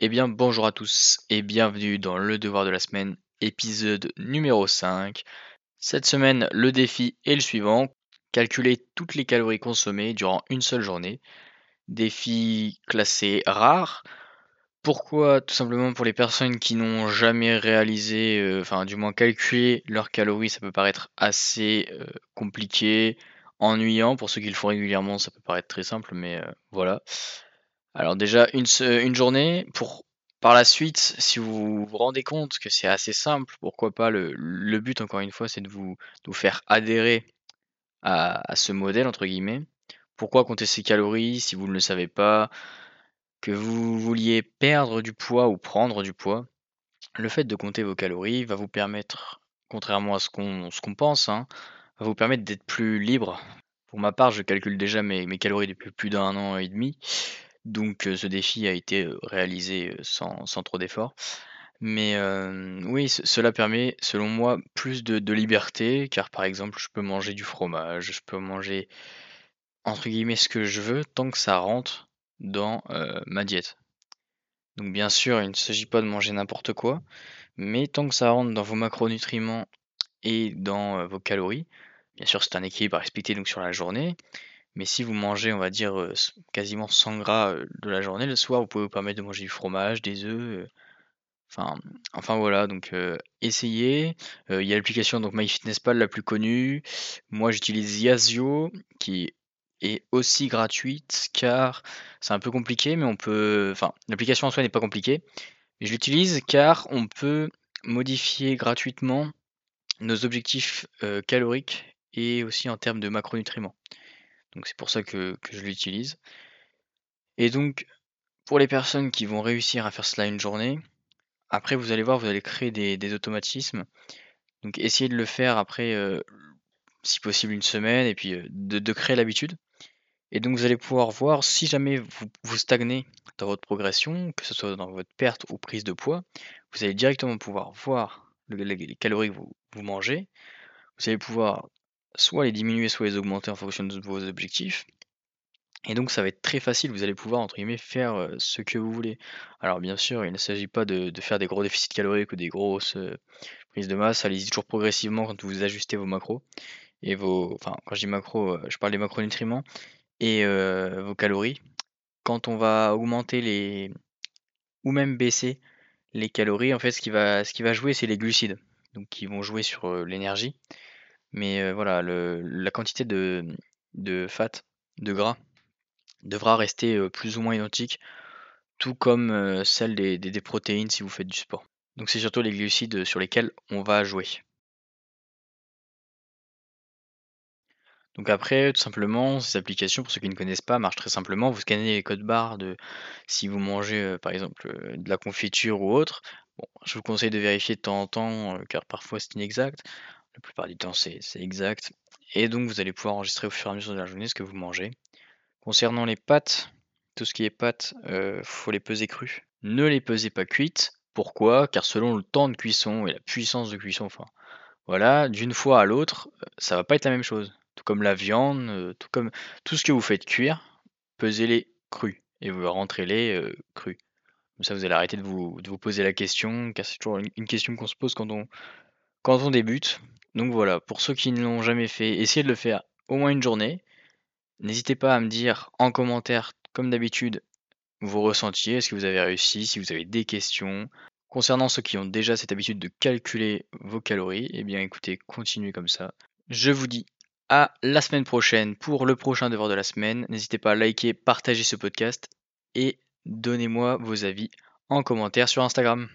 Eh bien, bonjour à tous et bienvenue dans le devoir de la semaine, épisode numéro 5. Cette semaine, le défi est le suivant calculer toutes les calories consommées durant une seule journée. Défi classé rare. Pourquoi? Tout simplement pour les personnes qui n'ont jamais réalisé, euh, enfin du moins calculé leurs calories, ça peut paraître assez euh, compliqué, ennuyant. Pour ceux qui le font régulièrement, ça peut paraître très simple, mais euh, voilà. Alors déjà, une, journée, pour par la suite, si vous vous rendez compte que c'est assez simple, pourquoi pas, le, but encore une fois, c'est de vous, faire adhérer à, ce modèle, entre guillemets. Pourquoi compter ses calories si vous ne le savez pas? Que vous vouliez perdre du poids ou prendre du poids, le fait de compter vos calories va vous permettre, contrairement à ce qu'on pense, hein, va vous permettre d'être plus libre. Pour ma part, je calcule déjà mes calories depuis plus d'un an et demi. Donc ce défi a été réalisé sans, trop d'efforts. Mais oui, cela permet, selon moi, plus de, liberté, car par exemple, je peux manger du fromage, je peux manger, entre guillemets, ce que je veux, tant que ça rentre dans ma diète. Donc bien sûr, il ne s'agit pas de manger n'importe quoi, mais tant que ça rentre dans vos macronutriments et dans vos calories, bien sûr, c'est un équilibre à respecter sur la journée, mais si vous mangez, on va dire, euh, quasiment 100 gras euh, de la journée, le soir, vous pouvez vous permettre de manger du fromage, des œufs. Euh, enfin, enfin voilà, donc essayez. Il y a l'application donc MyFitnessPal la plus connue. Moi, j'utilise Yazio, qui est aussi gratuite, car c'est un peu compliqué, mais on peut. Enfin, l'application en soi n'est pas compliquée. Mais je l'utilise car on peut modifier gratuitement nos objectifs caloriques et aussi en termes de macronutriments. Donc c'est pour ça que, je l'utilise. Et donc, pour les personnes qui vont réussir à faire cela une journée, après vous allez voir, vous allez créer des, automatismes. Donc essayez de le faire après, si possible, une semaine, et puis de, créer l'habitude. Et donc vous allez pouvoir voir si jamais vous, stagnez dans votre progression, que ce soit dans votre perte ou prise de poids, vous allez directement pouvoir voir les calories que vous mangez. Vous allez pouvoir soit les diminuer, soit les augmenter en fonction de vos objectifs. Et donc ça va être très facile, vous allez pouvoir entre guillemets faire euh, ce que vous voulez. Alors bien sûr, il ne s'agit pas de, faire des gros déficits caloriques ou des grosses euh, prises de masse, allez-y toujours progressivement quand vous ajustez vos macros. Et vos. Enfin quand je dis macros, euh, je parle des macronutriments et vos calories. Quand on va augmenter les. ou même baisser les calories, en fait ce qui va, ce qui va jouer c'est les glucides. Donc qui vont jouer sur l'énergie. Mais voilà, la quantité de, de fat, de gras, devra rester plus ou moins identique, tout comme celle des, des, protéines si vous faites du sport. Donc c'est surtout les glucides sur lesquels on va jouer. Donc après, tout simplement, ces applications, pour ceux qui ne connaissent pas, marchent très simplement. Vous scannez les codes barres de si vous mangez par exemple de la confiture ou autre. Bon, je vous conseille de vérifier de temps en temps, car parfois c'est inexact. La plupart du temps, c'est exact. Et donc, vous allez pouvoir enregistrer au fur et à mesure de la journée ce que vous mangez. Concernant les pâtes, tout ce qui est pâtes, il euh, faut les peser crues. Ne les pesez pas cuites. Pourquoi? Car selon le temps de cuisson et la puissance de cuisson, enfin, voilà, d'une fois à l'autre, euh, ça va pas être la même chose. Tout comme la viande, euh, tout comme tout ce que vous faites cuire, pesez-les crus et vous rentrez-les crus. Comme ça, vous allez arrêter de vous, poser la question, car c'est toujours une question qu'on se pose quand on débute. Donc voilà, pour ceux qui ne l'ont jamais fait, essayez de le faire au moins une journée. N'hésitez pas à me dire en commentaire, comme d'habitude, vos ressentis, est-ce que vous avez réussi, si vous avez des questions. Concernant ceux qui ont déjà cette habitude de calculer vos calories, eh bien écoutez, continuez comme ça. Je vous dis à la semaine prochaine pour le prochain devoir de la semaine. N'hésitez pas à liker, partager ce podcast et donnez-moi vos avis en commentaire sur Instagram.